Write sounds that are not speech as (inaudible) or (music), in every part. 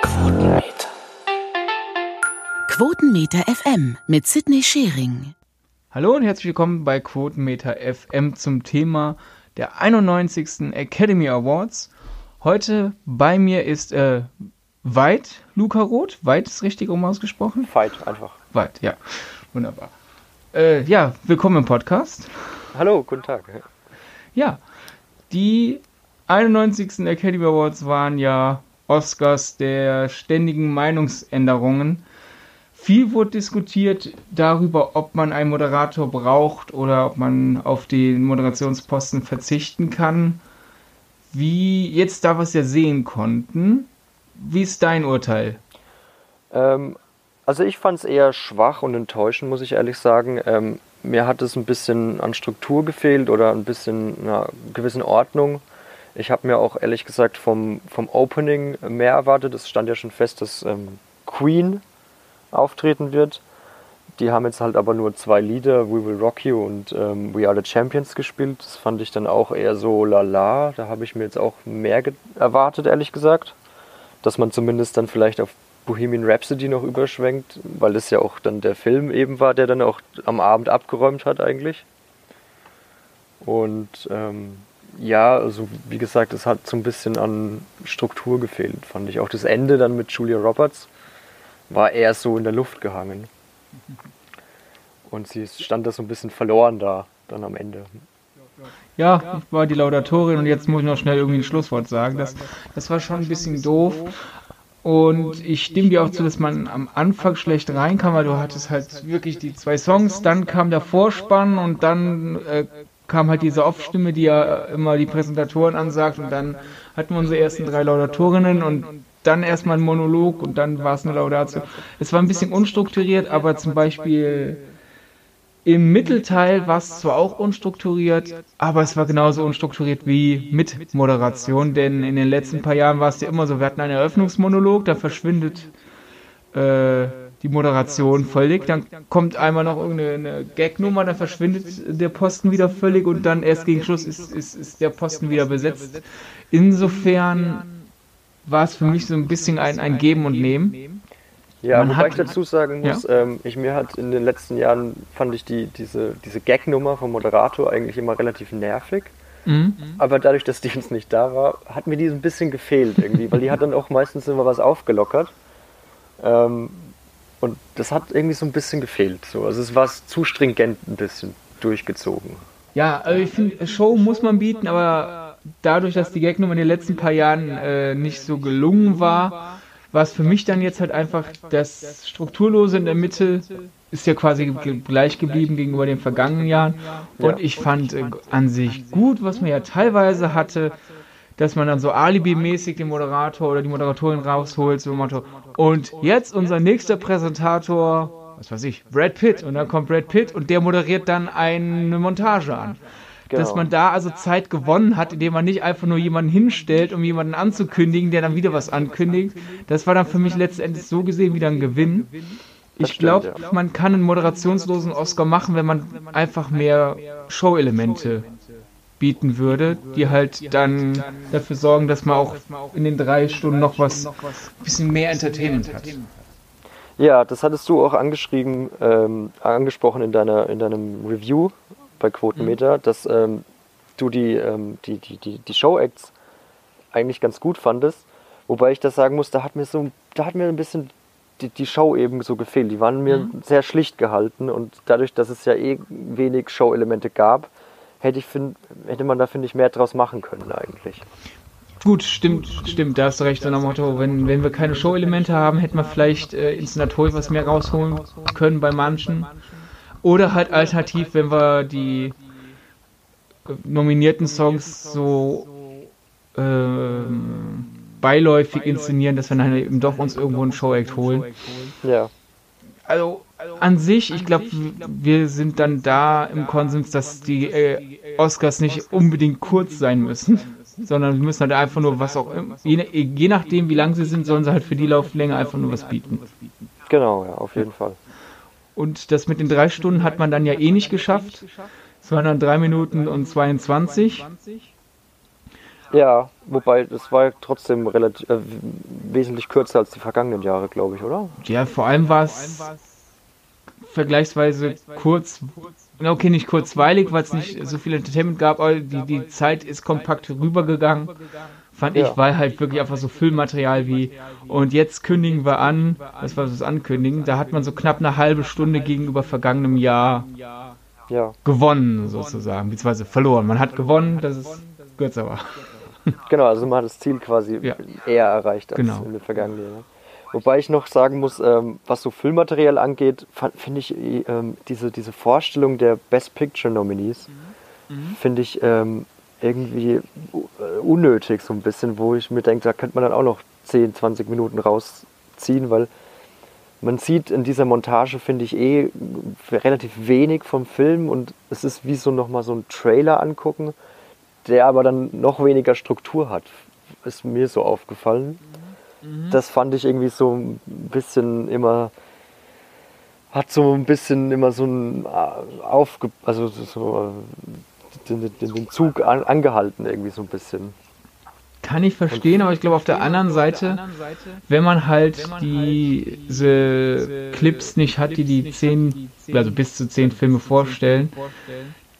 Quotenmeter. Quotenmeter FM mit Sidney Schering. Hallo und herzlich willkommen bei Quotenmeter FM zum Thema der 91. Academy Awards. Heute bei mir ist äh, Veit Luca Roth. Veit ist richtig um ausgesprochen? Veit, einfach. Veit, ja. Wunderbar. Äh, ja, willkommen im Podcast. Hallo, guten Tag. Ja, die 91. Academy Awards waren ja Oscars der ständigen Meinungsänderungen. Viel wurde diskutiert darüber, ob man einen Moderator braucht oder ob man auf den Moderationsposten verzichten kann. Wie jetzt da was ja sehen konnten, wie ist dein Urteil? Ähm, also ich fand es eher schwach und enttäuschend, muss ich ehrlich sagen. Ähm, mir hat es ein bisschen an Struktur gefehlt oder ein bisschen einer gewissen Ordnung. Ich habe mir auch ehrlich gesagt vom, vom Opening mehr erwartet. Es stand ja schon fest, dass ähm, Queen auftreten wird. Die haben jetzt halt aber nur zwei Lieder, We Will Rock You und ähm, We Are the Champions gespielt. Das fand ich dann auch eher so lala. Da habe ich mir jetzt auch mehr erwartet, ehrlich gesagt. Dass man zumindest dann vielleicht auf Bohemian Rhapsody noch überschwenkt, weil das ja auch dann der Film eben war, der dann auch am Abend abgeräumt hat eigentlich. Und ähm, ja, also wie gesagt, es hat so ein bisschen an Struktur gefehlt, fand ich. Auch das Ende dann mit Julia Roberts war eher so in der Luft gehangen. Und sie stand da so ein bisschen verloren da, dann am Ende. Ja, ich war die Laudatorin und jetzt muss ich noch schnell irgendwie ein Schlusswort sagen. Das, das war schon ein bisschen doof. Und ich stimme dir auch zu, dass man am Anfang schlecht reinkam, weil du hattest halt wirklich die zwei Songs, dann kam der Vorspann und dann äh, kam halt diese Off-Stimme, die ja immer die Präsentatoren ansagt und dann hatten wir unsere ersten drei Laudatorinnen und dann erstmal ein Monolog und dann war es eine Laudatio. Es war ein bisschen unstrukturiert, aber zum Beispiel im Mittelteil war es zwar auch unstrukturiert, aber es war genauso unstrukturiert wie mit Moderation, denn in den letzten paar Jahren war es ja immer so, wir hatten einen Eröffnungsmonolog, da verschwindet äh, die Moderation völlig, dann kommt einmal noch irgendeine Gagnummer, dann verschwindet der Posten wieder völlig und dann erst gegen Schluss ist, ist, ist der Posten wieder besetzt. Insofern war es für mich so ein bisschen ein, ein Geben und Nehmen. Ja, Man wobei hat, ich dazu sagen muss, ja? ähm, ich mir hat in den letzten Jahren fand ich die, diese, diese Gag-Nummer vom Moderator eigentlich immer relativ nervig. Mhm. Aber dadurch, dass die uns nicht da war, hat mir die so ein bisschen gefehlt irgendwie, weil die hat dann auch meistens immer was aufgelockert. Ähm, und das hat irgendwie so ein bisschen gefehlt. So. Also es war zu stringent ein bisschen durchgezogen. Ja, also ich finde, Show muss man bieten, aber dadurch, dass die Gagnummer in den letzten paar Jahren äh, nicht so gelungen war, war es für mich dann jetzt halt einfach das Strukturlose in der Mitte ist ja quasi gleich geblieben gegenüber den vergangenen Jahren. Und ich fand äh, an sich gut, was man ja teilweise hatte, dass man dann so alibi-mäßig den Moderator oder die Moderatorin rausholt, so Motto, und jetzt unser nächster Präsentator, was weiß ich, Brad Pitt. Und dann kommt Brad Pitt und der moderiert dann eine Montage an. Genau. Dass man da also Zeit gewonnen hat, indem man nicht einfach nur jemanden hinstellt, um jemanden anzukündigen, der dann wieder was ankündigt. Das war dann für mich letztendlich so gesehen wieder ein Gewinn. Ich glaube, ja. man kann einen moderationslosen Oscar machen, wenn man einfach mehr Show-Elemente bieten würde, die halt dann dafür sorgen, dass man auch in den drei Stunden noch was, ein bisschen mehr Entertainment hat. Ja, das hattest du auch angeschrieben, ähm, angesprochen in deiner in deinem Review bei Quotenmeter, mhm. dass ähm, du die, ähm, die, die, die, die Show-Acts eigentlich ganz gut fandest. Wobei ich das sagen muss, da hat mir so, da hat mir ein bisschen die, die Show eben so gefehlt. Die waren mir mhm. sehr schlicht gehalten und dadurch, dass es ja eh wenig Show-Elemente gab, hätte, ich find, hätte man da, finde ich, mehr draus machen können eigentlich. Gut, stimmt, stimmt, da hast du recht. So nach Motto, wenn, wenn wir keine Show-Elemente haben, hätten wir vielleicht äh, inszenatorisch was mehr rausholen können bei manchen. Oder halt alternativ, wenn wir die nominierten Songs so äh, beiläufig inszenieren, dass wir dann eben doch uns irgendwo einen Show-Act holen. Ja. Also an sich, ich glaube, wir sind dann da im Konsens, dass die äh, Oscars nicht unbedingt kurz sein müssen, sondern wir müssen halt einfach nur was auch immer, je, je nachdem, wie lang sie sind, sollen sie halt für die Lauflänge einfach nur was bieten. Genau, ja, auf jeden Fall. Und das mit den drei Stunden hat man dann ja eh nicht geschafft. Es waren dann drei Minuten und 22. Ja, wobei das war trotzdem relativ äh, wesentlich kürzer als die vergangenen Jahre, glaube ich, oder? Ja, vor allem war es vergleichsweise kurz, okay, nicht kurzweilig, weil es nicht so viel Entertainment gab, aber die, die Zeit ist kompakt rübergegangen, fand Ja. ich, weil halt wirklich einfach so Füllmaterial wie, und jetzt kündigen wir an, das war das Ankündigen, da hat man so knapp eine halbe Stunde gegenüber vergangenem Jahr Ja, gewonnen, sozusagen, beziehungsweise verloren. Man hat gewonnen, dass es kürzer war. genau, also man hat das Ziel quasi Ja. eher erreicht als Genau. in den vergangenen Jahren. Wobei ich noch sagen muss, ähm, was so Filmmaterial angeht, finde ich äh, ähm, diese, diese Vorstellung der Best Picture Nominees, finde ich ähm, irgendwie äh, unnötig so ein bisschen, wo ich mir denke, da könnte man dann auch noch 10, 20 Minuten rausziehen, weil man sieht in dieser Montage, finde ich, eh relativ wenig vom Film und es ist wie so nochmal so ein Trailer angucken, der aber dann noch weniger Struktur hat. Ist mir so aufgefallen. Das fand ich irgendwie so ein bisschen immer, hat so ein bisschen immer so ein äh, aufge, also so äh, den, den, den Zug an, angehalten irgendwie so ein bisschen. Kann ich verstehen, aber ich glaube auf der anderen Seite, wenn man halt diese Clips nicht hat, die die zehn, also bis zu zehn Filme vorstellen,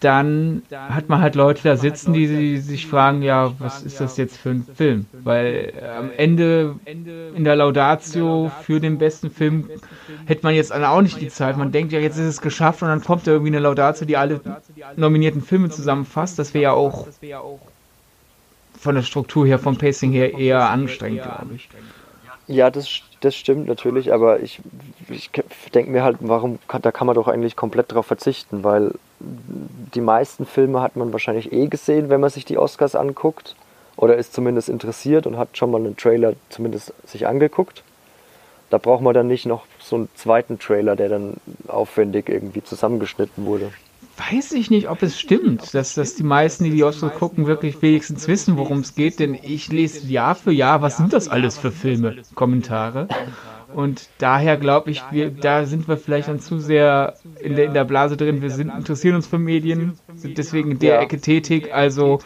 dann hat man halt Leute da sitzen, die sich fragen, ja, was ist das jetzt für ein Film? Weil äh, am Ende in der Laudatio für den besten Film hätte man jetzt auch nicht die Zeit. Man denkt ja, jetzt ist es geschafft und dann kommt da irgendwie eine Laudatio, die alle nominierten Filme zusammenfasst. Das wäre ja auch von der Struktur her, vom Pacing her eher anstrengend, glaube ich. Ja, das, das stimmt natürlich, aber ich, ich denke mir halt, warum kann, da kann man doch eigentlich komplett drauf verzichten, weil die meisten Filme hat man wahrscheinlich eh gesehen, wenn man sich die Oscars anguckt oder ist zumindest interessiert und hat schon mal einen Trailer zumindest sich angeguckt. Da braucht man dann nicht noch so einen zweiten Trailer, der dann aufwendig irgendwie zusammengeschnitten wurde. Weiß ich nicht, ob es stimmt, dass, dass die meisten, die die Oscars gucken, wirklich wenigstens wissen, worum es geht, denn ich lese Jahr für Jahr, was sind das alles für Filme, Kommentare. Und daher glaube ich, wir, da sind wir vielleicht dann zu sehr in der, in der Blase drin. Wir sind, interessieren uns für Medien, sind deswegen in der. Ecke tätig. Also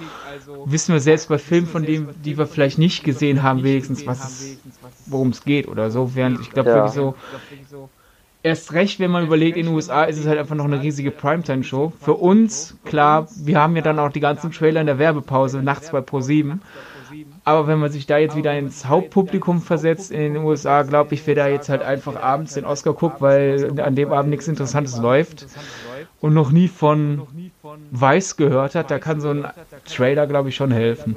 wissen wir selbst bei Filmen, von denen, die wir vielleicht nicht gesehen haben, wenigstens, was es, worum es geht oder so. Während ich glaube Ja. wirklich so, erst recht, wenn man überlegt, in den USA ist es halt einfach noch eine riesige Primetime-Show. Für uns, klar, wir haben ja dann auch die ganzen Trailer in der Werbepause, nachts bei Pro7. Aber wenn man sich da jetzt wieder ins Hauptpublikum versetzt in den USA, glaube ich, wer da jetzt halt einfach abends den Oscar guckt, weil an dem Abend nichts Interessantes läuft und noch nie von Weiß gehört hat, da kann so ein Trailer, glaube ich, schon helfen.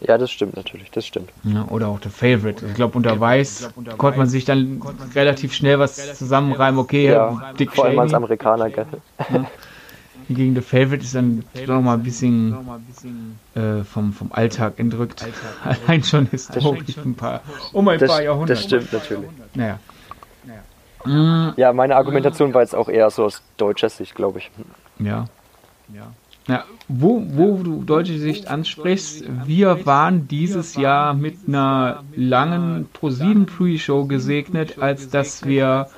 Ja, das stimmt natürlich, das stimmt. Ja, oder auch der Favorite. Ich glaube, unter Weiß konnte man sich dann relativ schnell was zusammenreimen. Okay, Ja, Dick vor allem als. Amerikaner, gell? Hingegen The Favorite ist dann noch mal ein bisschen äh, vom, vom Alltag entrückt. (laughs) Allein schon historisch ein paar, um ein Das, paar Jahrhunderte. das stimmt natürlich. Naja. Mm, Ja, meine Argumentation war jetzt auch eher so aus deutscher Sicht, glaube ich. Ja. Ja, wo, wo du deutsche Sicht ansprichst, wir waren dieses Jahr mit einer langen ProSieben Pre-Show gesegnet, als dass wir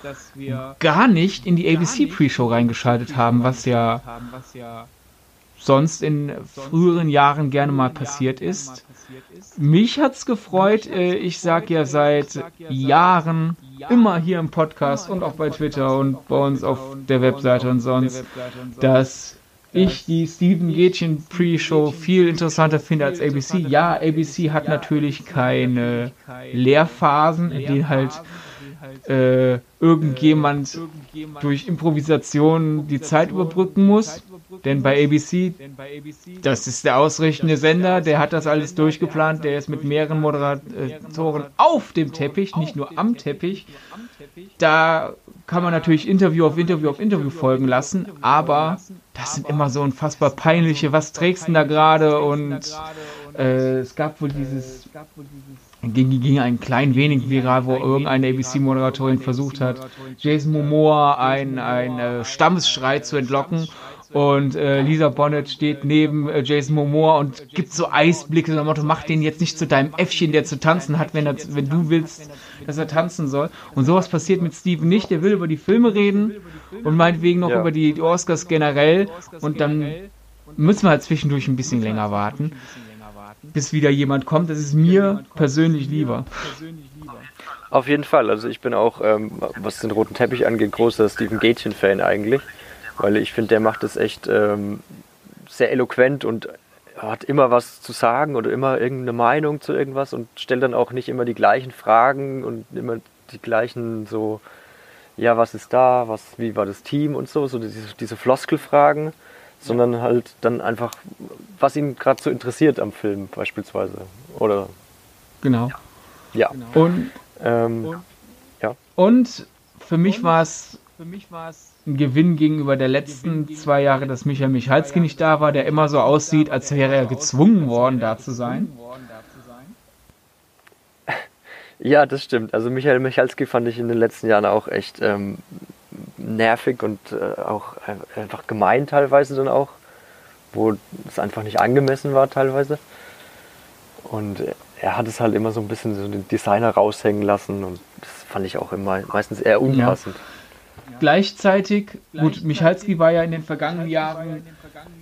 gar nicht in die ABC Pre-Show reingeschaltet haben, was ja sonst in früheren Jahren gerne mal passiert ist. Mich hat's gefreut. äh, Ich sag ja seit Jahren immer hier im Podcast und auch bei Twitter und bei uns auf der Webseite und sonst, dass ich die Steven Gätchen Pre-Show viel interessanter finde als ABC. Ja, ABC hat natürlich keine Lehrphasen, in denen halt äh, irgendjemand durch Improvisation die Zeit überbrücken muss. Denn bei ABC, das ist der ausrichtende Sender, der hat das alles durchgeplant, der ist mit mehreren Moderatoren auf dem Teppich, nicht nur am Teppich. Da kann man natürlich Interview auf Interview auf Interview folgen lassen, aber das sind immer so unfassbar peinliche, was trägst du da gerade? Und äh, es gab wohl dieses, ging, ging ein klein wenig viral, wo irgendeine ABC-Moderatorin versucht hat, Jason Momoa ein, ein äh, Stammesschrei zu entlocken. Und äh, Lisa Bonnet steht neben äh, Jason Momoa und gibt so Eisblicke, so Motto, mach den jetzt nicht zu deinem Äffchen, der zu tanzen hat, wenn, er, wenn du willst, dass er tanzen soll. Und sowas passiert mit Steven nicht. Der will über die Filme reden und meinetwegen noch Ja. über die, die Oscars generell. Und dann müssen wir halt zwischendurch ein bisschen länger warten. bis wieder jemand kommt. Das ist mir persönlich lieber. Auf jeden Fall. Also ich bin auch, ähm, was den roten Teppich angeht, großer Steven Gätchen-Fan eigentlich. Weil ich finde, der macht das echt ähm, sehr eloquent und hat immer was zu sagen oder immer irgendeine Meinung zu irgendwas und stellt dann auch nicht immer die gleichen Fragen und immer die gleichen so, ja, was ist da, was, wie war das Team und so, so diese, diese Floskelfragen, sondern halt dann einfach, was ihn gerade so interessiert am Film beispielsweise. Oder Genau. ja. Und, Ähm, ja. und für mich war es ein Gewinn gegenüber der letzten zwei Jahre, dass Michael Michalski nicht da war, der immer so aussieht, als wäre er gezwungen worden, da zu sein. Ja, das stimmt. Also Michael Michalski fand ich in den letzten Jahren auch echt ähm, nervig und äh, auch ein- einfach gemein teilweise dann auch, wo es einfach nicht angemessen war teilweise. Und äh, er hat es halt immer so ein bisschen so den Designer raushängen lassen und das fand ich auch immer meistens eher unpassend. Gleichzeitig, gut, Michalski war ja in den vergangenen Jahren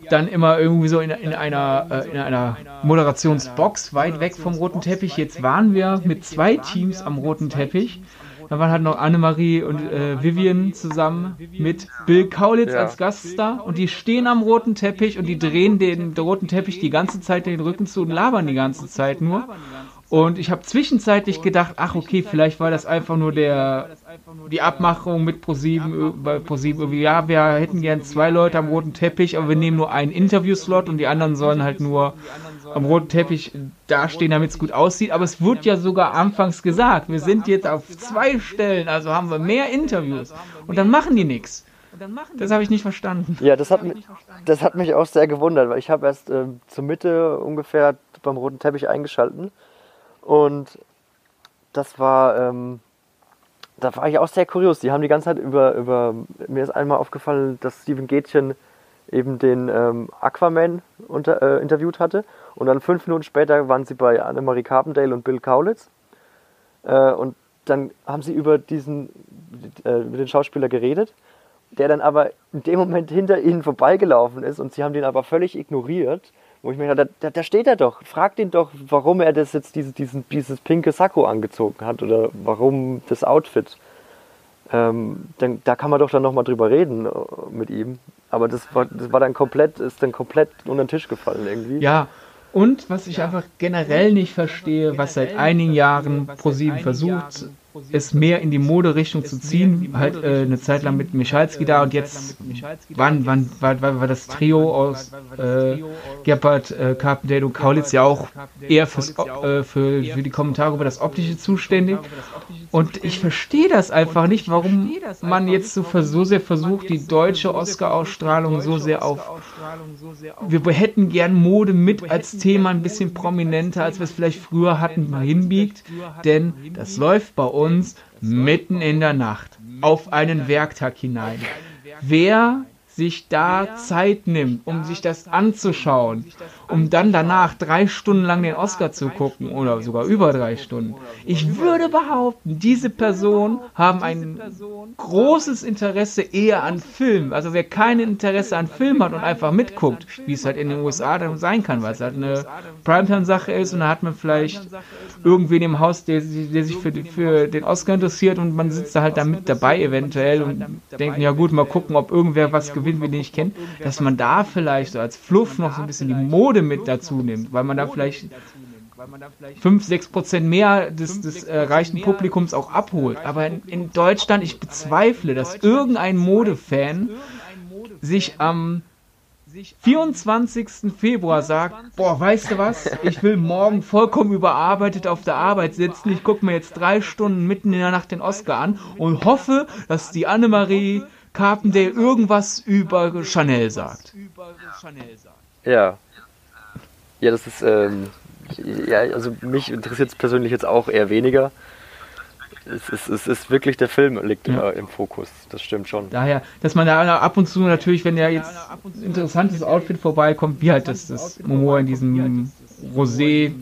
dann immer irgendwie so in, in, einer, äh, in einer Moderationsbox weit weg vom roten Teppich. Jetzt waren wir mit zwei Teams am roten Teppich. Da waren halt noch Annemarie und äh, Vivian zusammen mit Bill Kaulitz Ja. als Gaststar und die stehen am roten Teppich und die drehen den roten Teppich die ganze Zeit den Rücken zu und labern die ganze Zeit nur. Und ich habe zwischenzeitlich gedacht, ach okay, vielleicht war das einfach nur der die Abmachung mit ProSieben bei ProSieben irgendwie, ja, wir hätten gern zwei Leute am roten Teppich, aber wir nehmen nur einen Interviewslot und die anderen sollen halt nur am roten Teppich dastehen, damit es gut aussieht. Aber es wurde ja sogar anfangs gesagt, wir sind jetzt auf zwei Stellen, also haben wir mehr Interviews. Und dann machen die nichts. Das habe ich nicht verstanden. Ja, das hat, mi- das hat mich auch sehr gewundert, weil ich habe erst ähm, zur Mitte ungefähr beim roten Teppich eingeschalten und das war, ähm, da war ich auch sehr kurios. Die haben die ganze Zeit über, über mir ist einmal aufgefallen, dass Steven Gätchen eben den ähm, Aquaman unter, äh, interviewt hatte und dann fünf Minuten später waren sie bei Annemarie Carpendale und Bill Kaulitz äh, und dann haben sie über diesen, äh, über den Schauspieler geredet der dann aber in dem Moment hinter ihnen vorbeigelaufen ist und sie haben den aber völlig ignoriert. Wo ich mir dachte, da, da steht er doch. Fragt ihn doch, warum er das jetzt diese, diesen, dieses pinke Sakko angezogen hat oder warum das Outfit. Ähm, dann, da kann man doch dann nochmal drüber reden äh, mit ihm. Aber das war, das war dann komplett, ist dann komplett unter den Tisch gefallen irgendwie. Ja, und was ich einfach generell nicht verstehe, was seit einigen Jahren ProSieben versucht, es mehr in die Moderichtung zu ziehen, halt äh, eine Zeit lang mit Michalski da und jetzt wann, wann war, war, war das Trio aus äh, Gebhardt, äh, Carpendale und Kaulitz ja auch eher fürs, äh, für, für die Kommentare über das Optische zuständig. Und ich verstehe das einfach nicht, warum man jetzt so, so sehr versucht, die deutsche Oscar-Ausstrahlung so sehr auf wir hätten gern Mode mit als Thema ein bisschen prominenter, als wir es vielleicht früher hatten, mal hinbiegt. Denn das läuft bei uns mitten in der Nacht auf einen Werktag hinein. Wer sich da Zeit nimmt, um sich das anzuschauen, um dann danach drei Stunden lang den Oscar zu gucken oder sogar über drei Stunden. Ich würde behaupten, diese Personen haben ein großes Interesse eher an Film. Also wer kein Interesse an Film hat und einfach mitguckt, wie es halt in den USA dann sein kann, weil es halt eine Primetime-Sache ist und da hat man vielleicht irgendwen im Haus, der, sich- der sich für, für den Oscar interessiert und man sitzt da halt da mit dabei eventuell und denkt, ja gut, mal gucken, ob irgendwer was gewinnt, wir den ich kenne, dass man da vielleicht so als Fluff noch so ein bisschen die Mode mit dazu nimmt, weil man da vielleicht 5, 6 Prozent mehr des, des äh, reichen Publikums auch abholt. Aber in, in Deutschland, ich bezweifle, dass irgendein Modefan sich am 24. Februar sagt, boah, weißt du was, ich will morgen vollkommen überarbeitet auf der Arbeit sitzen, ich gucke mir jetzt drei Stunden mitten in der Nacht den Oscar an und hoffe, dass die Annemarie Carpendale irgendwas über Chanel sagt. Ja. Ja, das ist, ähm, ja, also mich interessiert es persönlich jetzt auch eher weniger. Es ist, es ist wirklich der Film liegt Ja. immer im Fokus, das stimmt schon. Daher, dass man da ab und zu natürlich, wenn ja jetzt ein interessantes Outfit vorbeikommt, wie halt das, das Momoa in diesem Rosé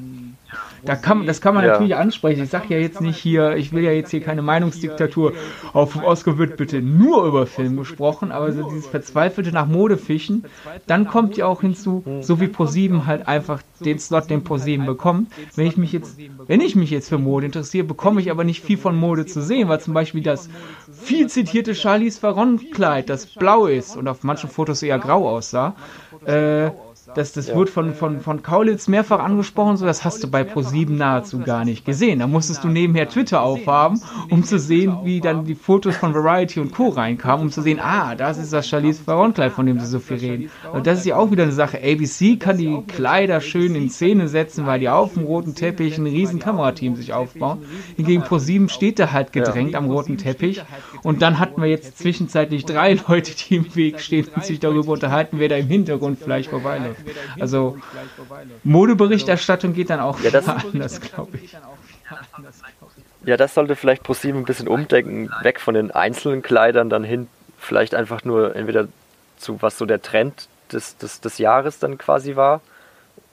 da kann, das kann man ja. natürlich ansprechen. Ich sage ja jetzt nicht hier, ich will ja jetzt hier keine Meinungsdiktatur. Auf dem Oscar wird bitte nur über Film gesprochen, aber so dieses verzweifelte nach Mode fischen, dann kommt ja auch hinzu, so wie Pro7 halt einfach den Slot, den Pro7 bekommt. Wenn ich mich jetzt, wenn ich mich jetzt für Mode interessiere, bekomme ich aber nicht viel von Mode zu sehen, weil zum Beispiel das viel zitierte Charlies Theron-Kleid, das blau ist und auf manchen Fotos eher grau aussah, äh, das, das ja. wird von, von, von Kaulitz mehrfach angesprochen, so das hast du bei Pro7 nahezu gar nicht gesehen. Da musstest du nebenher Twitter aufhaben, um zu sehen, wie dann die Fotos von Variety und Co. reinkamen, um zu sehen, ah, das ist das Charlize Theron-Kleid, von dem sie so viel reden. Und das ist ja auch wieder eine Sache. ABC kann die Kleider schön in Szene setzen, weil die auf dem roten Teppich ein riesen Kamerateam sich aufbauen. Hingegen Pro7 steht da halt gedrängt am roten Teppich. Und dann hatten wir jetzt zwischenzeitlich drei (laughs) Leute, die im Weg stehen und sich darüber unterhalten, wer da im Hintergrund vielleicht vorbeiläuft. Also Modeberichterstattung geht dann auch ja, das anders, glaube (laughs) ich. Ja, das sollte vielleicht ProSieben ein bisschen umdenken, weg von den einzelnen Kleidern dann hin, vielleicht einfach nur entweder zu was so der Trend des, des, des Jahres dann quasi war,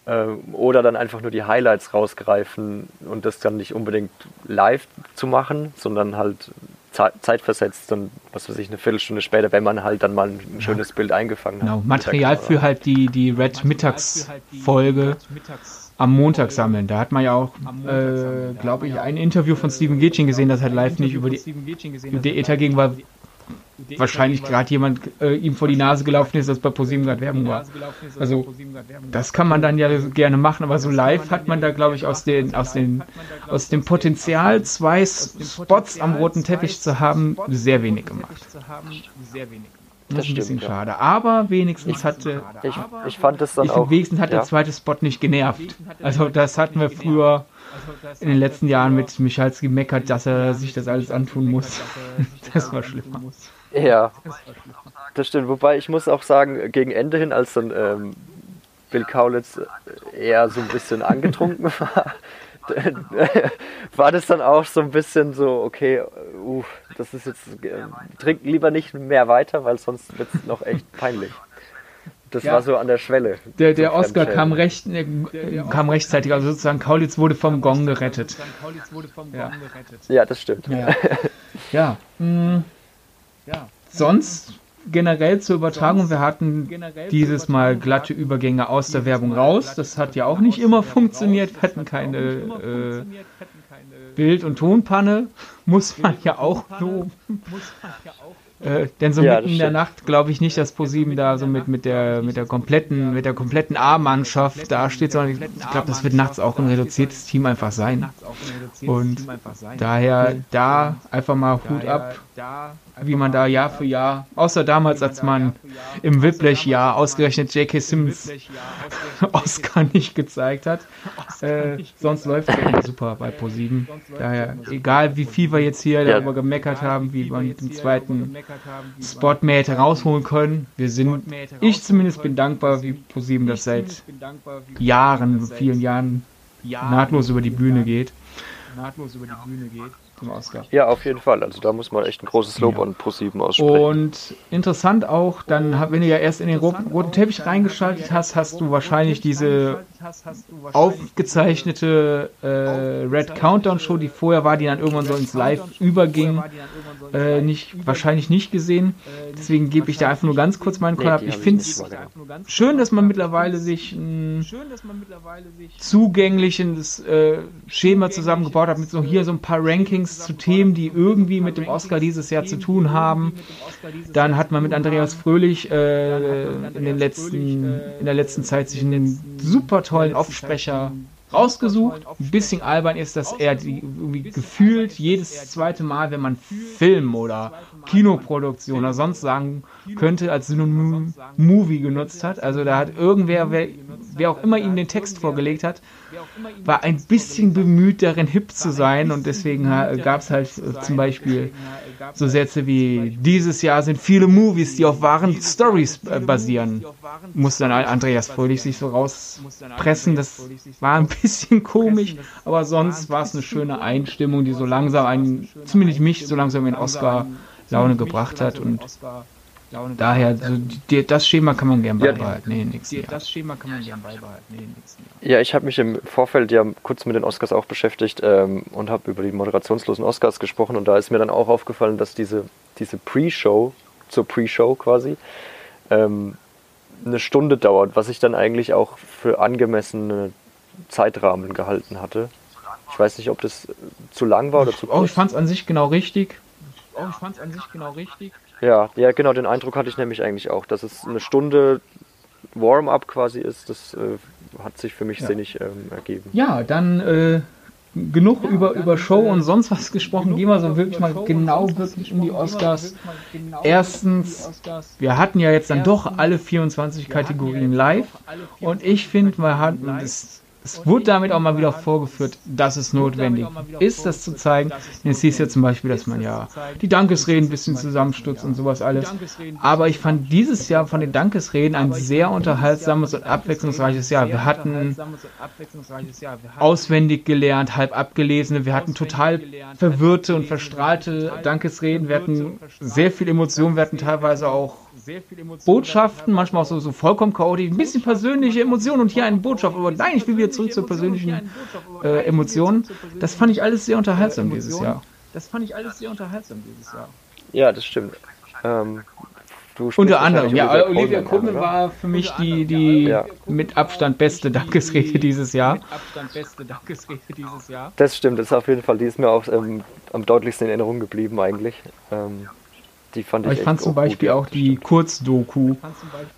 äh, oder dann einfach nur die Highlights rausgreifen und das dann nicht unbedingt live zu machen, sondern halt zeitversetzt dann, was weiß ich, eine Viertelstunde später, wenn man halt dann mal ein schönes Bild eingefangen hat. Genau, Material für halt die, die Red Mittagsfolge am Montag sammeln. Da hat man ja auch, äh, glaube ich, ein Interview von Stephen Gitchin gesehen, das halt live nicht über die, über die ETA ging, weil wahrscheinlich gerade jemand äh, ihm vor die Nase gelaufen ist, dass bei ProSieben gerade Werbung war. Also das kann man dann ja gerne machen, aber so live hat man da, glaube ich, aus, den, aus, den, aus dem Potenzial, zwei Spots am roten Teppich zu haben, sehr wenig gemacht. Das, ist ein bisschen ja. schade. Aber wenigstens hatte. Ich, ich fand es dann ich auch. Wenigstens hat ja. der zweite Spot nicht genervt. Also, das hatten wir früher in den letzten Jahren mit Michalski meckert, dass er sich das alles (laughs) antun muss. Das war schlimmer. Ja, das stimmt. Wobei ich muss auch sagen, gegen Ende hin, als dann ähm, Bill Kaulitz eher so ein bisschen angetrunken (laughs) war, (laughs) war das dann auch so ein bisschen so, okay, uh, das ist jetzt, äh, trink lieber nicht mehr weiter, weil sonst wird es noch echt peinlich. Das ja. war so an der Schwelle. Der, der Oscar kam, recht, äh, kam rechtzeitig, also sozusagen Kaulitz wurde vom Gong gerettet. Ja, ja das stimmt. Ja. ja. Hm. Ja. Sonst generell zur Übertragung, wir hatten dieses Mal glatte Übergänge aus der Werbung raus. Das hat ja auch nicht immer funktioniert. Wir hatten keine äh, Bild- und Tonpanne. (laughs) Muss man ja auch loben. Äh, denn so ja, mitten in der Nacht glaube ich nicht, dass ProSieben da so mit, mit der mit der kompletten mit der kompletten A-Mannschaft da steht, sondern ich glaube, das wird nachts auch ein reduziertes Team einfach sein. Und daher da einfach mal Hut ab wie man da Jahr für Jahr, außer damals, als man im Whiplash-Jahr ausgerechnet J.K. Simmons (laughs) Oscar nicht gezeigt hat. Äh, sonst läuft es immer super bei Pro7. Daher, egal wie viel wir jetzt hier ja. darüber gemeckert haben, wie wir mit dem zweiten Spot mehr hätte rausholen können, wir sind, ich zumindest bin dankbar, wie Pro7 das seit Jahren, vielen Jahren nahtlos über die Bühne geht. Nahtlos über die Bühne geht im Oscar. Ja, auf jeden Fall. Also da muss man echt ein großes Lob ja. an Pro7 aussprechen. Und interessant auch, dann, wenn du ja erst in den roten Teppich reingeschaltet hast, hast du wahrscheinlich diese aufgezeichnete äh, Red Countdown Show, die vorher war, die dann irgendwann so ins Live überging, äh, nicht, wahrscheinlich nicht gesehen. Deswegen gebe ich da einfach nur ganz kurz meinen Call ab. Ich finde es schön, dass man mittlerweile sich ein zugängliches äh, Schema zusammengebaut hat, mit so hier so ein paar Rankings zu Themen, die irgendwie mit dem Oscar dieses Jahr zu tun haben. Dann hat man mit Andreas Fröhlich äh, in, den letzten, in der letzten Zeit sich einen super tollen Offsprecher rausgesucht. Ein bisschen albern ist, dass er die, irgendwie gefühlt jedes zweite Mal, wenn man Film oder Kinoproduktion oder sonst sagen könnte, als Synonym Movie genutzt hat. Also da hat irgendwer, wer, wer auch immer ihm den Text vorgelegt hat, war ein bisschen bemüht darin hip zu sein und deswegen gab es halt äh, zum Beispiel so Sätze wie dieses Jahr sind viele Movies, die auf wahren Stories äh, basieren. Muss dann Andreas Fröhlich sich so rauspressen. Das war ein (laughs) bisschen komisch, aber sonst war es eine schöne Einstimmung, die so langsam einen, zumindest mich so langsam in Oscar Laune gebracht hat und daher, so, die, das Schema kann man gern Ja, beibehalten. Nee, nix. Die, Ja. das Schema kann man gern beibehalten. Nee, nix. Ja, ich habe mich im Vorfeld ja kurz mit den Oscars auch beschäftigt ähm, und habe über die moderationslosen Oscars gesprochen und da ist mir dann auch aufgefallen, dass diese, diese Pre-Show, zur Pre-Show quasi, ähm, eine Stunde dauert, was ich dann eigentlich auch für angemessene Zeitrahmen gehalten hatte. Ich weiß nicht, ob das zu lang war oder zu Oh, ich kurz. fand es an sich genau richtig. Oh, ich fand es an sich genau richtig. Ja, ja, genau, den Eindruck hatte ich nämlich eigentlich auch, dass es eine Stunde Warm-up quasi ist. Das äh, hat sich für mich Ja. sinnig ähm, ergeben. Ja, dann äh, genug über, über Show und sonst was gesprochen. Gehen wir so wirklich mal genau wirklich um die Oscars. Erstens, wir hatten ja jetzt dann doch alle 24 Kategorien live und ich finde, wir hatten das. Es wurde damit auch mal wieder vorgeführt, dass es notwendig ist, das zu zeigen. Denn es hieß ja zum Beispiel, dass man ja die Dankesreden ein bisschen zusammenstutzt und sowas alles. Aber ich fand dieses Jahr von den Dankesreden ein sehr unterhaltsames und abwechslungsreiches Jahr. Wir hatten auswendig gelernt, halb abgelesene. Wir hatten total verwirrte und verstrahlte Dankesreden. Wir hatten sehr viel Emotionen. Wir hatten teilweise auch Botschaften, manchmal auch so, so vollkommen chaotisch, ein bisschen persönliche Emotionen und hier eine Botschaft. Aber nein, ich will wieder zurück zur persönlichen äh, Emotionen. Das fand ich alles sehr unterhaltsam dieses Jahr. Das fand ich alles sehr unterhaltsam dieses Jahr. Ja, das stimmt. Ähm, Unter anderem, ja, Olivia an, Colman war für mich die, die Ja. mit Abstand beste Dankesrede dieses Jahr. Abstand beste Dankesrede dieses Jahr. Das stimmt, das ist auf jeden Fall, die ist mir auch ähm, am deutlichsten in Erinnerung geblieben eigentlich. Ähm, die fand ich Aber ich fand zum gut, Beispiel ja, auch das die stimmt. Kurzdoku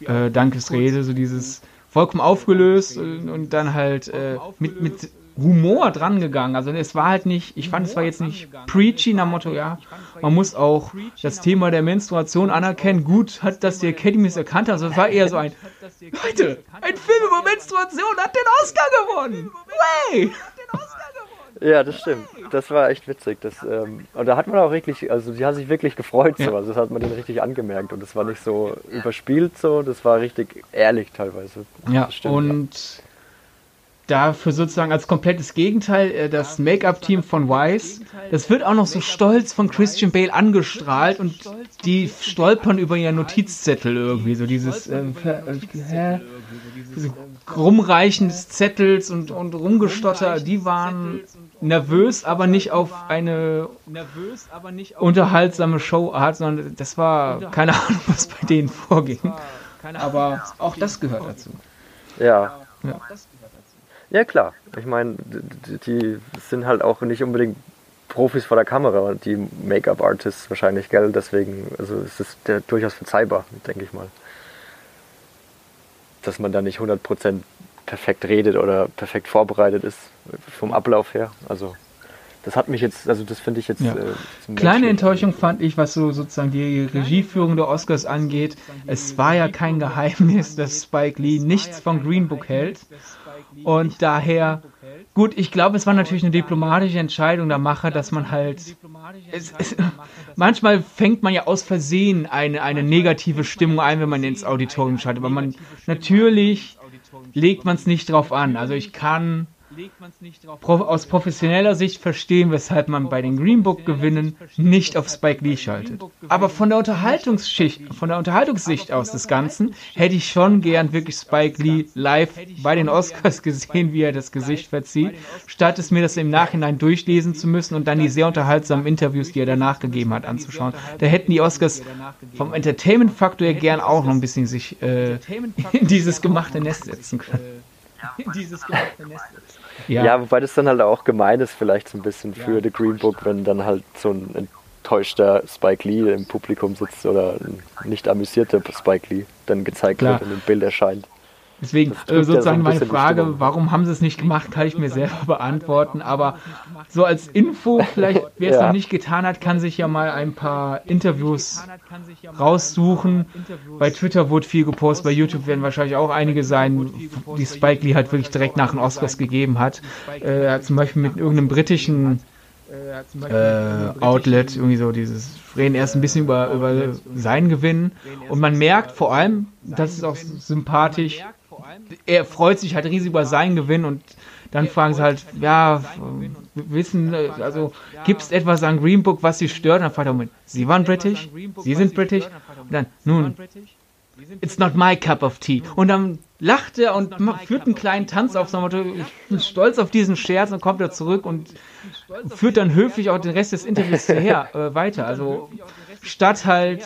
äh, Dankesrede, so dieses vollkommen aufgelöst und, und dann halt äh, mit, mit Humor dran gegangen. Also es war halt nicht, ich fand es war jetzt nicht preachy nach Motto, ja, man muss auch das Thema der Menstruation anerkennen. Gut hat, dass die Academy es erkannt. Also es war eher so ein, Leute, ein Film über Menstruation hat den Oscar gewonnen. Way! Ja, das stimmt. Das war echt witzig. Das, ähm, und da hat man auch wirklich, also die haben sich wirklich gefreut so. Also das hat man denen richtig angemerkt und das war nicht so überspielt so, das war richtig ehrlich teilweise. Ja, Das stimmt, und dafür sozusagen als komplettes Gegenteil äh, das Make-up-Team von Wise. Das wird auch noch so stolz von Christian Bale angestrahlt und die stolpern über ihren Notizzettel irgendwie. So dieses ähm, äh? Diese Rumreichen des Zettels und, und Rumgestotter, die waren nervös, aber nicht auf eine nervös, aber nicht auf unterhaltsame Showart, sondern das war keine Ahnung, was bei denen vorging. Aber auch das gehört dazu. Ja. Ja. Ja, klar. Ich meine, die, die sind halt auch nicht unbedingt Profis vor der Kamera, die Make-up-Artists wahrscheinlich, gell? Deswegen, also es ist ja durchaus verzeihbar, denke ich mal. Dass man da nicht 100% perfekt redet oder perfekt vorbereitet ist, vom Ablauf her. Also, das hat mich jetzt, also das finde ich jetzt. Ja. Äh, Kleine. Enttäuschung fand ich, was so sozusagen die Regieführung der Oscars angeht. Es war ja kein Geheimnis, dass Spike Lee nichts von Green Book hält. Und daher, gut, ich glaube, es war natürlich eine diplomatische Entscheidung der Macher, dass man halt. Es, es, manchmal fängt man ja aus Versehen eine, eine negative Stimmung ein, wenn man ins Auditorium schaltet. Aber man natürlich legt man es nicht drauf an. Also ich kann aus professioneller Sicht verstehen, weshalb man bei den Green Book Gewinnen nicht auf Spike Lee schaltet. Aber von der Unterhaltungsschicht, von der Unterhaltungssicht aus des Ganzen hätte ich schon gern wirklich Spike Lee live bei den Oscars gesehen, wie er das Gesicht verzieht, statt es mir das im Nachhinein durchlesen zu müssen und dann die sehr unterhaltsamen Interviews, die er danach gegeben hat, anzuschauen. Da hätten die Oscars vom Entertainment-Faktor her gern auch noch ein bisschen sich äh, in dieses gemachte Nest setzen können. dieses gemachte Nest. Ja. wobei das dann halt auch gemein ist, vielleicht so ein bisschen für The Green Book, wenn dann halt so ein enttäuschter Spike Lee im Publikum sitzt oder ein nicht amüsierter Spike Lee dann gezeigt Klar. wird und im Bild erscheint. Deswegen äh, trifft ja so sozusagen ein meine Frage, Stimmung. warum haben sie es nicht gemacht, kann ich mir selber (laughs) beantworten. Aber so als Info, vielleicht (laughs) wer es Ja. noch nicht getan hat, kann sich ja mal ein paar Interviews raussuchen. Bei Twitter wurde viel gepostet, bei YouTube werden wahrscheinlich auch einige sein, die Spike Lee halt wirklich direkt nach den Oscars gegeben hat. Äh, er hat zum Beispiel mit irgendeinem britischen äh, Outlet, irgendwie so dieses, reden erst ein bisschen über, über seinen Gewinn und man merkt vor allem, das ist auch sympathisch, er freut sich halt riesig über seinen Gewinn und dann fragen sie halt, ja, wissen, äh, also gibt es etwas an Green Book, was Sie stört? Und dann fragt er, Moment, Sie waren britisch? Sie sind britisch? Und dann, nun, it's not my cup of tea. Und dann lacht er und macht, führt einen kleinen Tanz auf, so Motto, ich bin stolz auf diesen Scherz und kommt er zurück und führt dann höflich auch den Rest des Interviews her, äh, weiter. Also statt halt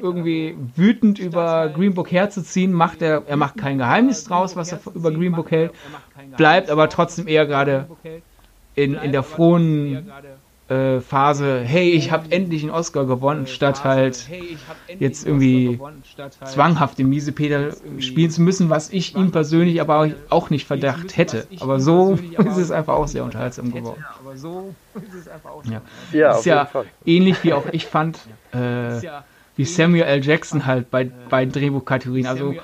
irgendwie wütend über Green Book herzuziehen, macht er, er macht kein Geheimnis draus, was er über Green Book hält, bleibt aber trotzdem eher gerade in, in der frohen äh, Phase, hey, ich habe endlich einen Oscar gewonnen, statt halt jetzt irgendwie zwanghaft den Miesepeter spielen zu müssen, was ich ihm persönlich aber auch nicht verdacht hätte. (laughs) Aber so (laughs) ist es einfach auch sehr unterhaltsam geworden. Ja, Ja, ist auf jeden ja Fall. ähnlich wie auch ich fand, (laughs) äh, wie Samuel L. Jackson halt bei, bei Drehbuchkategorien. Also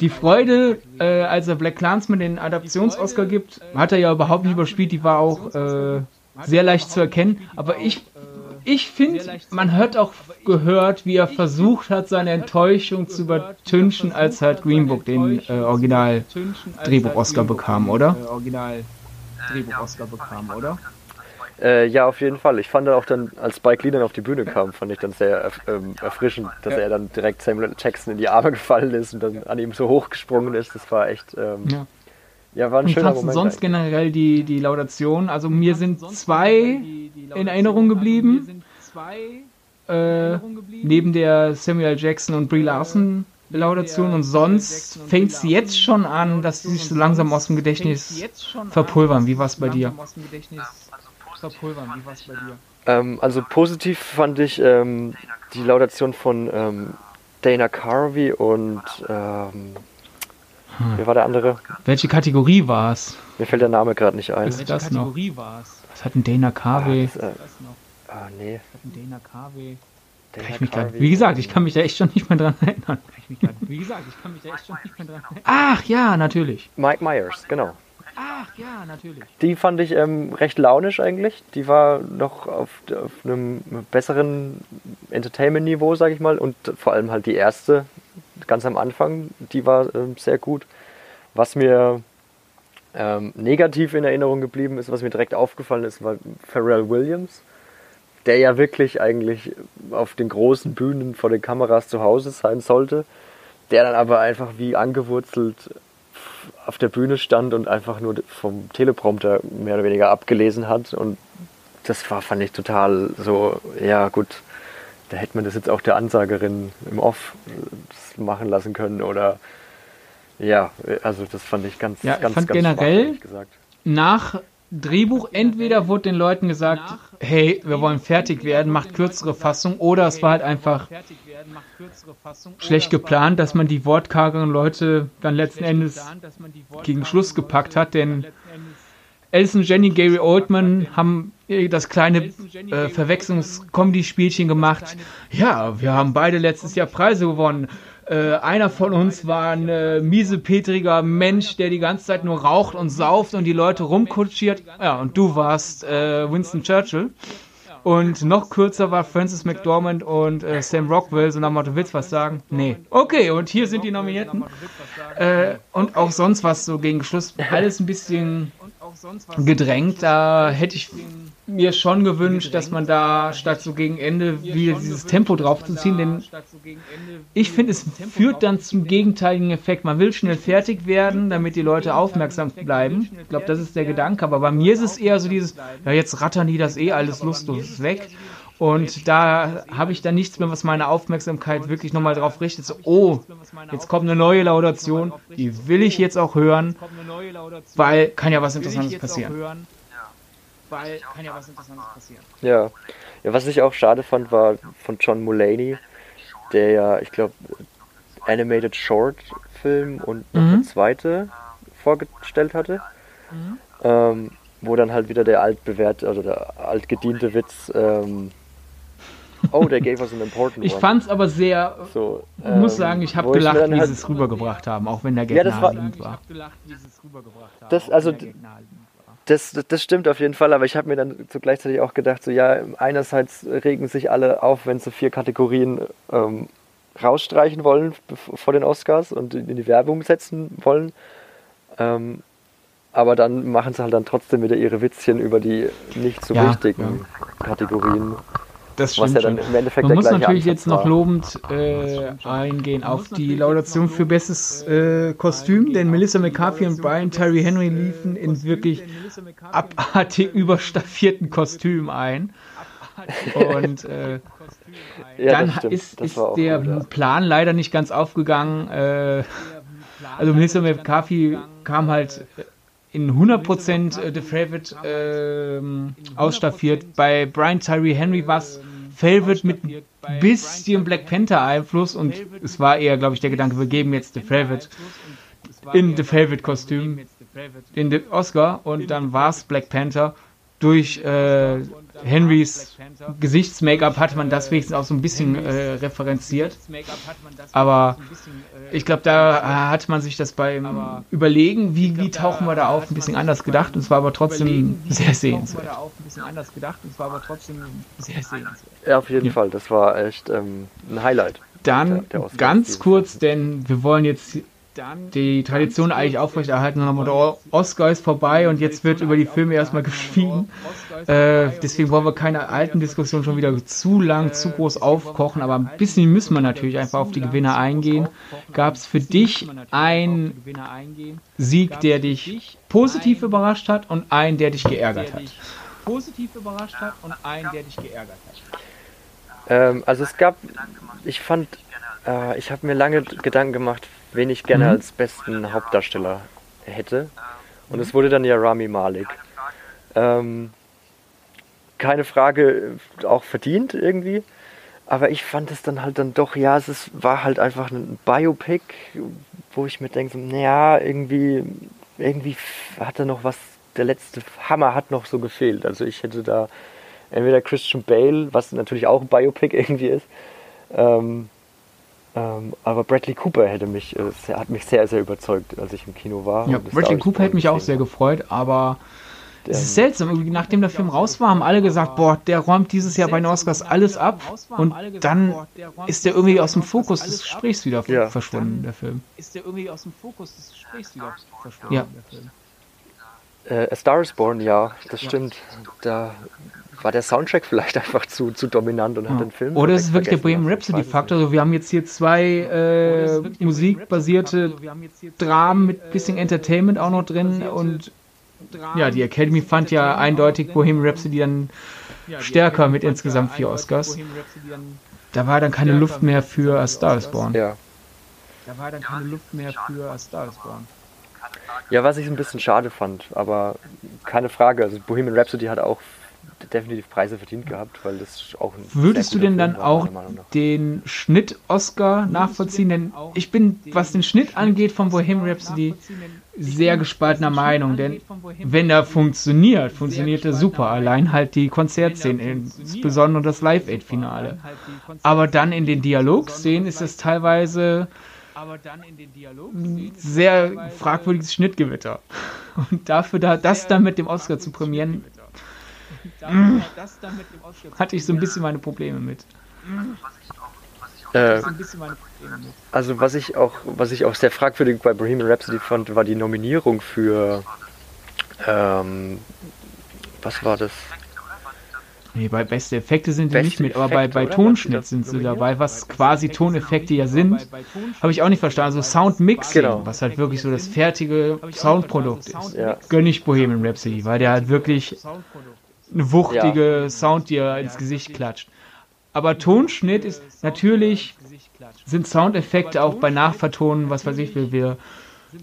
die Freude, äh, als er Black Clansman den Adaptions-Oscar gibt, hat er ja überhaupt nicht überspielt. Die war auch äh, sehr leicht zu erkennen. Aber ich, ich finde, man hat auch gehört, wie er versucht hat, seine Enttäuschung zu übertünchen, als halt Green Book den äh, Original-Drehbuch-Oscar bekam, oder? Drehbuch-Oscar bekam, oder? Äh, ja, auf jeden Fall. Ich fand auch dann, als Spike Lee dann auf die Bühne kam, fand ich dann sehr erf ähm, erfrischend, dass Ja. er dann direkt Samuel L. Jackson in die Arme gefallen ist und dann an ihm so hochgesprungen ist. Das war echt, ähm, Ja. Ja. war ein Wie schöner Moment. sonst eigentlich. generell die, die Laudation? Also mir sind zwei in Erinnerung geblieben. Äh, neben der Samuel L. Jackson und Brie Larson Laudation und sonst fängt es jetzt schon an, dass sie sich so langsam aus dem Gedächtnis verpulvern. Wie war es bei dir? Ähm, also positiv fand ich ähm, die Laudation von ähm, Dana Carvey und ähm, Hm. wer war der andere? Welche Kategorie war es? Mir fällt der Name gerade nicht ein. Ist das noch? war es? Was hat denn Dana Carvey? Das, äh, ah, nee. Dana Carvey. Dana Kann ich mich grad, Carvey. wie gesagt, ich kann mich da echt schon nicht mehr dran erinnern. Wie gesagt, ich kann mich da echt schon nicht mehr dran erinnern. Ach ja, natürlich. Mike Myers, genau. Ach ja, natürlich. Die fand ich ähm, recht launisch eigentlich. Die war noch auf, auf einem besseren Entertainment-Niveau, sag ich mal. Und vor allem halt die erste, ganz am Anfang, die war ähm, sehr gut. Was mir ähm, negativ in Erinnerung geblieben ist, was mir direkt aufgefallen ist, war Pharrell Williams, der ja wirklich eigentlich auf den großen Bühnen vor den Kameras zu Hause sein sollte, der dann aber einfach wie angewurzelt auf der Bühne stand und einfach nur vom Teleprompter mehr oder weniger abgelesen hat. Und das war, fand ich total so, ja gut, da hätte man das jetzt auch der Ansagerin im Off äh, machen lassen können oder ja, also das fand ich ganz, Ja, ich ganz, fand ganz schwach, generell- gesagt. nach Drehbuch entweder wurde den Leuten gesagt, hey, wir wollen fertig werden, macht kürzere Fassung, oder es war halt einfach schlecht geplant, dass man die wortkargeren Leute dann letzten Endes gegen Schluss gepackt hat, denn Alison Jenny, Gary Oldman haben äh, das kleine äh, Verwechslungs-Comedy-Spielchen gemacht. Ja, wir haben beide letztes Jahr Preise gewonnen. Äh, einer von uns war ein äh, miesepetriger Mensch, der die ganze Zeit nur raucht und sauft und die Leute rumkutschiert. Ja, und du warst äh, Winston Churchill. Und noch kürzer war Francis McDormand und äh, Sam Rockwell, so nach Motto, willst was sagen? Nee. Okay, und hier sind die Nominierten. Äh, und auch sonst was so gegen Schluss. Alles ein bisschen gedrängt. Da hätte ich mir schon gewünscht, dass man da statt so gegen Ende wieder dieses Tempo draufzuziehen, denn ich finde, es führt dann zum gegenteiligen Effekt. Man will schnell fertig werden, damit die Leute aufmerksam bleiben. Ich glaube, das ist der Gedanke. Aber bei mir ist es eher so dieses, ja, jetzt rattern die das eh alles lustlos weg. Und da habe ich dann nichts mehr, was meine Aufmerksamkeit wirklich nochmal drauf richtet. So, oh, jetzt kommt eine neue Laudation, die will ich jetzt auch hören, weil kann ja was Interessantes passieren. Weil kann ja was Interessantes passieren. Ja. ja, was ich auch schade fand, war von John Mulaney, der ja, ich glaube, Animated Short Film und noch Mhm. eine zweite vorgestellt hatte. Ähm, wo dann halt wieder der altbewährte, also der altgediente Witz, ähm, oh, they gave us an important Ich one. fand's aber sehr, so, ich muss ähm, sagen, ich habe gelacht, dann wie halt- sie es rübergebracht haben, auch wenn der Gag Ja, das war- war. gelacht, wie sie es rübergebracht haben. Das- auch also Das, das, stimmt auf jeden Fall, aber ich habe mir dann so gleichzeitig auch gedacht, so ja, einerseits regen sich alle auf, wenn sie vier Kategorien ähm, rausstreichen wollen vor den Oscars und in die Werbung setzen wollen. Ähm, aber dann machen sie halt dann trotzdem wieder ihre Witzchen über die nicht so Ja, wichtigen Kategorien. Das Was stimmt ja dann schon. im Endeffekt Man muss natürlich Ansatz jetzt noch lobend äh, eingehen auf die Laudation für bestes äh, Kostüm, denn Melissa McCarthy und Brian Terry Henry liefen in wirklich abartig überstaffierten (laughs) Kostüm ein. Und äh, Ja, dann das ist, Das ist der gut. Plan leider nicht ganz aufgegangen. Äh, also Melissa McCarthy kam halt in 100% äh, The Favorite ähm, ausstaffiert. Bei Brian Tyree Henry war es Favorite mit ein bisschen Black Panther Einfluss und es war eher, glaube ich, der Gedanke, wir geben jetzt The Favorite in The Favorite Kostüm in den Oscar und dann war es Black Panther. Durch äh, Henrys Gesichtsmake-up hat man das wenigstens auch so ein bisschen äh, referenziert. Aber ich glaube, da hat man sich das beim Überlegen, wie, wie tauchen wir da auf, ein bisschen anders gedacht. Und es war aber trotzdem sehr sehenswert. Ja, auf jeden Ja. Fall. Das war echt ähm, ein Highlight. Dann Der- der Oscar ganz kurz, denn wir wollen jetzt die Tradition eigentlich aufrechterhalten. Und der Oscar ist vorbei und jetzt wird über die Filme erstmal geschwiegen. Äh, deswegen wollen wir keine alten Diskussionen schon wieder zu lang, zu groß aufkochen. Aber ein bisschen müssen wir natürlich einfach auf die Gewinner eingehen. Gab es für dich einen Sieg, der dich positiv überrascht hat und einen, der dich geärgert hat? Positiv überrascht hat und einen, der dich geärgert hat. Ähm, also es gab, ich fand, äh, ich habe mir lange Gedanken gemacht, wen ich gerne Mhm. als besten Hauptdarsteller hätte. Und es wurde dann ja Rami Malek. Ähm, keine Frage, äh, auch verdient irgendwie. Aber ich fand es dann halt dann doch, ja, es ist, war halt einfach ein Biopic, wo ich mir denke, so, naja, irgendwie, irgendwie hatte noch was, der letzte Hammer hat noch so gefehlt. Also ich hätte da entweder Christian Bale, was natürlich auch ein Biopic (laughs) irgendwie ist, ähm, ähm, aber Bradley Cooper hätte mich, äh, sehr, hat mich sehr, sehr überzeugt, als ich im Kino war. Ja, Bradley Cooper hätte mich auch sehr gefreut, aber es ist seltsam. Irgendwie Nachdem der Film raus war, haben alle gesagt, boah, der räumt dieses Jahr bei den Oscars alles ab. Und dann ist der irgendwie aus dem Fokus des Gesprächs wieder Ja. verschwunden, der Film. Ist der irgendwie aus dem Fokus des Gesprächs wieder verschwunden? Ja. der Film? Äh, A Star is Born, ja, das stimmt. Da war der Soundtrack vielleicht einfach zu, zu dominant und hat den Film. Oder direkt es ist wirklich der Bohemian Rhapsody-Faktor. Also wir haben jetzt hier zwei äh, musikbasierte Dramen mit bisschen Entertainment auch noch drin und ja, die Academy fand ja eindeutig Bohemian Rhapsody dann stärker mit insgesamt vier Oscars. Da war dann keine Luft mehr für A Star is Born. Ja. Da war dann keine Luft mehr für A Star is Born. ja, was ich ein bisschen schade fand, aber keine Frage. Also Bohemian Rhapsody hat auch definitiv Preise verdient gehabt, weil das auch ein Würdest du denn dann war, auch den Schnitt-Oscar nachvollziehen? Denn ich bin, was den Schnitt angeht von Bohemian Rhapsody, sehr gespaltener Meinung. Denn wenn er funktioniert, funktioniert er super. Allein halt die Konzertszenen, insbesondere das Live-Aid-Finale. Aber dann in den Dialogszenen ist es teilweise Aber dann in den Dialog sehr fragwürdiges Schnittgewitter. Und dafür da, das dann mit dem Oscar zu prämieren, das dann mit dem Oscar hatte ich so ein bisschen meine Probleme mit. Äh, so ein bisschen meine Probleme mit. Also was ich auch, was ich auch sehr fragwürdig bei Bohemian Rhapsody fand, war die Nominierung für ähm, was war das? Nee, bei beste Effekte sind die Beste nicht mit, aber bei, Effekte, bei? Tonschnitt sind sie dabei, was quasi Toneffekte ja sind. Habe ich auch nicht verstanden. Also Soundmixing, Genau. was halt wirklich so das fertige Soundprodukt ist. Ja. Gönn ich Bohemian Rhapsody, weil der halt wirklich eine wuchtige Sound dir ins Gesicht klatscht. Aber Tonschnitt ist natürlich, sind Soundeffekte auch bei Nachvertonen, was weiß ich, wir, wir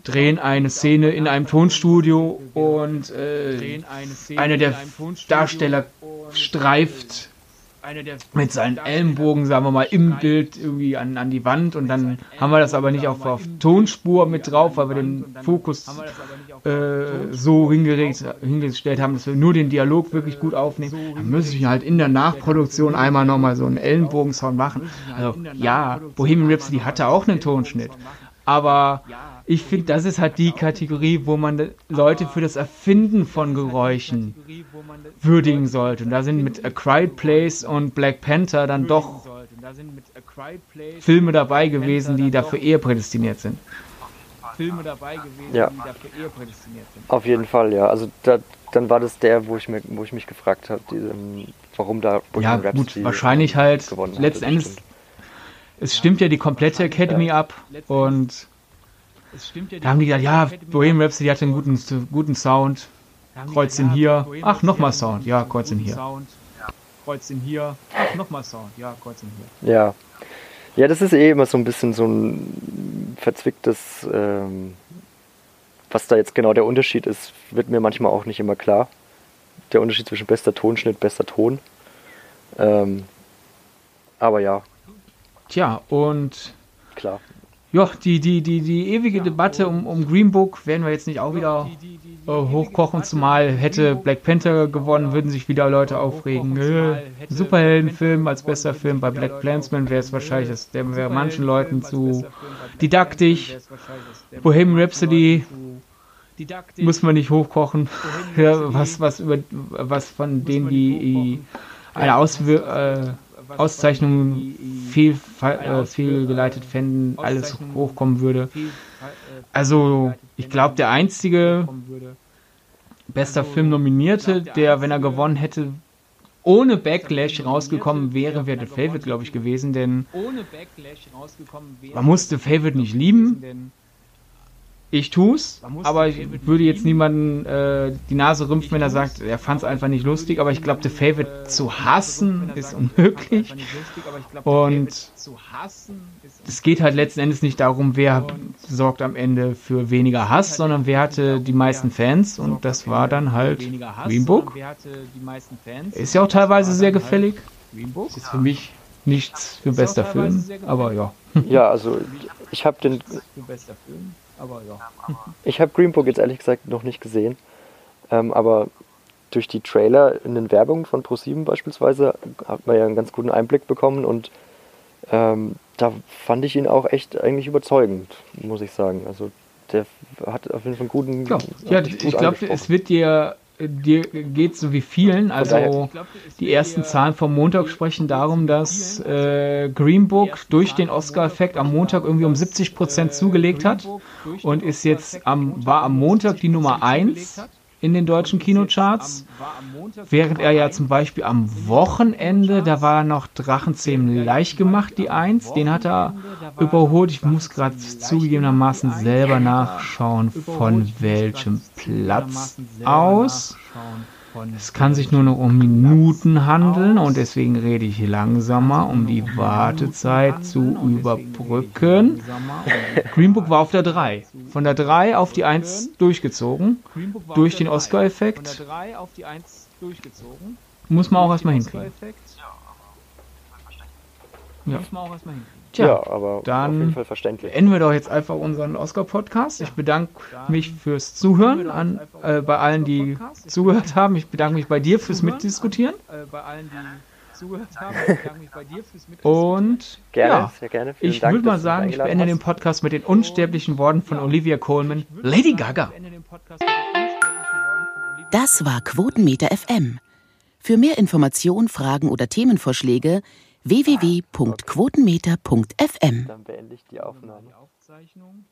drehen eine Szene in einem Tonstudio und äh, einer der Darsteller streift mit seinen Ellenbogen, sagen wir mal, im Bild irgendwie an, an die Wand und dann haben wir das aber nicht auf, auf Tonspur mit drauf, weil wir den Fokus äh, so hingeregt, hingestellt haben, dass wir nur den Dialog wirklich gut aufnehmen. Dann müssen wir halt in der Nachproduktion einmal nochmal so einen Ellenbogensound machen. Also ja, Bohemian Rhapsody hatte auch einen Tonschnitt, aber ich finde, das ist halt die Kategorie, wo man Leute für das Erfinden von Geräuschen würdigen sollte. Und da sind mit A Quiet Place und Black Panther dann doch Filme dabei gewesen, die dafür eher prädestiniert sind. Filme dabei gewesen, Ja. die dafür eher prädestiniert sind. Auf jeden Fall, ja. Also da, dann war das der, wo ich, mir, wo ich mich gefragt habe, warum da Ja, Bohemian gut, Rhapsody wahrscheinlich halt letzten Endes es stimmt ja die komplette Academy ab und da haben die gesagt, ja, Bohemian Rhapsody hatte einen guten, guten Sound, kreuz ihn hier, ach, nochmal Sound, ja, kreuz ihn hier. Kreuz ihn hier, ach, nochmal Sound, ja, kreuz ihn hier. Ja. Ja, das ist eh immer so ein bisschen so ein verzwicktes, ähm, was da jetzt genau der Unterschied ist, wird mir manchmal auch nicht immer klar. Der Unterschied zwischen bester Tonschnitt, bester Ton. Ähm, aber ja, Tja, und klar. Ja, die, die, die, die ewige Debatte um, um Green Book werden wir jetzt nicht auch wieder äh, hochkochen, zumal hätte Black Panther gewonnen, würden sich wieder Leute aufregen. Äh, Superheldenfilm als bester Film bei Black Clansman wäre es wahrscheinlich, das, der wäre manchen Leuten zu didaktisch. Bohemian Rhapsody muss man nicht hochkochen. (laughs) Ja, was, was, über, was von denen die eine Auswir äh, Auszeichnung viel, äh, fehlgeleitet fänden, alles hochkommen würde. Also, ich glaube, der einzige bester Film nominierte, der, wenn er gewonnen hätte, ohne Backlash rausgekommen wäre, wäre The Favorite, glaube ich, gewesen, denn man muss The Favorite nicht lieben. Ich tu's, aber ich würde jetzt niemanden äh, die Nase rümpfen, wenn er sagt, er fand es einfach nicht lustig. Aber ich glaube, The Favorite zu hassen ist unmöglich. Und es geht halt letzten Endes nicht darum, wer sorgt am Ende für weniger Hass, sondern wer hatte die meisten Fans. Und das war dann halt Green Book. Ist ja auch teilweise sehr gefällig. Ist für mich nichts für bester Film, aber ja. Ja, also ich habe den, Aber ja. ich habe Green Book jetzt ehrlich gesagt noch nicht gesehen, ähm, aber durch die Trailer in den Werbungen von ProSieben beispielsweise hat man ja einen ganz guten Einblick bekommen und ähm, da fand ich ihn auch echt eigentlich überzeugend, muss ich sagen. Also der hat auf jeden Fall einen guten. Ja, ja ich glaube, es wird dir, dir geht so wie vielen. Also die ersten Zahlen vom Montag sprechen darum, dass äh, Green Book durch den Oscar-Effekt am Montag irgendwie um 70 Prozent zugelegt hat und ist jetzt am, war am Montag die Nummer 1 in den deutschen Kinocharts. Während er ja zum Beispiel am Wochenende, da war noch Drachenzähmen leicht gemacht, die 1, den hat er überholt. Ich muss gerade zugegebenermaßen selber nachschauen, von welchem Platz aus. Es kann sich nur noch um Minuten handeln und deswegen rede ich langsamer, um die Wartezeit zu überbrücken. Green Book war auf der 3. Von der 3 auf die 1 durchgezogen. Durch den Oscar-Effekt. Muss man auch erstmal hinkriegen. Ja. Tja, ja, aber dann auf jeden Fall verständlich. beenden wir doch jetzt einfach unseren Oscar-Podcast. Ich bedanke mich fürs Zuhören an, äh, bei allen, die zugehört haben. Ich bedanke mich bei dir fürs Mitdiskutieren. Und Gerne, ja, sehr gerne. Vielen ich würde mal mich sagen, ich beende den. Podcast mit den unsterblichen Worten von Olivia Colman. Lady Gaga. Das war Quotenmeter FM. Für mehr Informationen, Fragen oder Themenvorschläge www.quotenmeter.fm. Dann beende ich die Aufnahme. Aufzeichnung.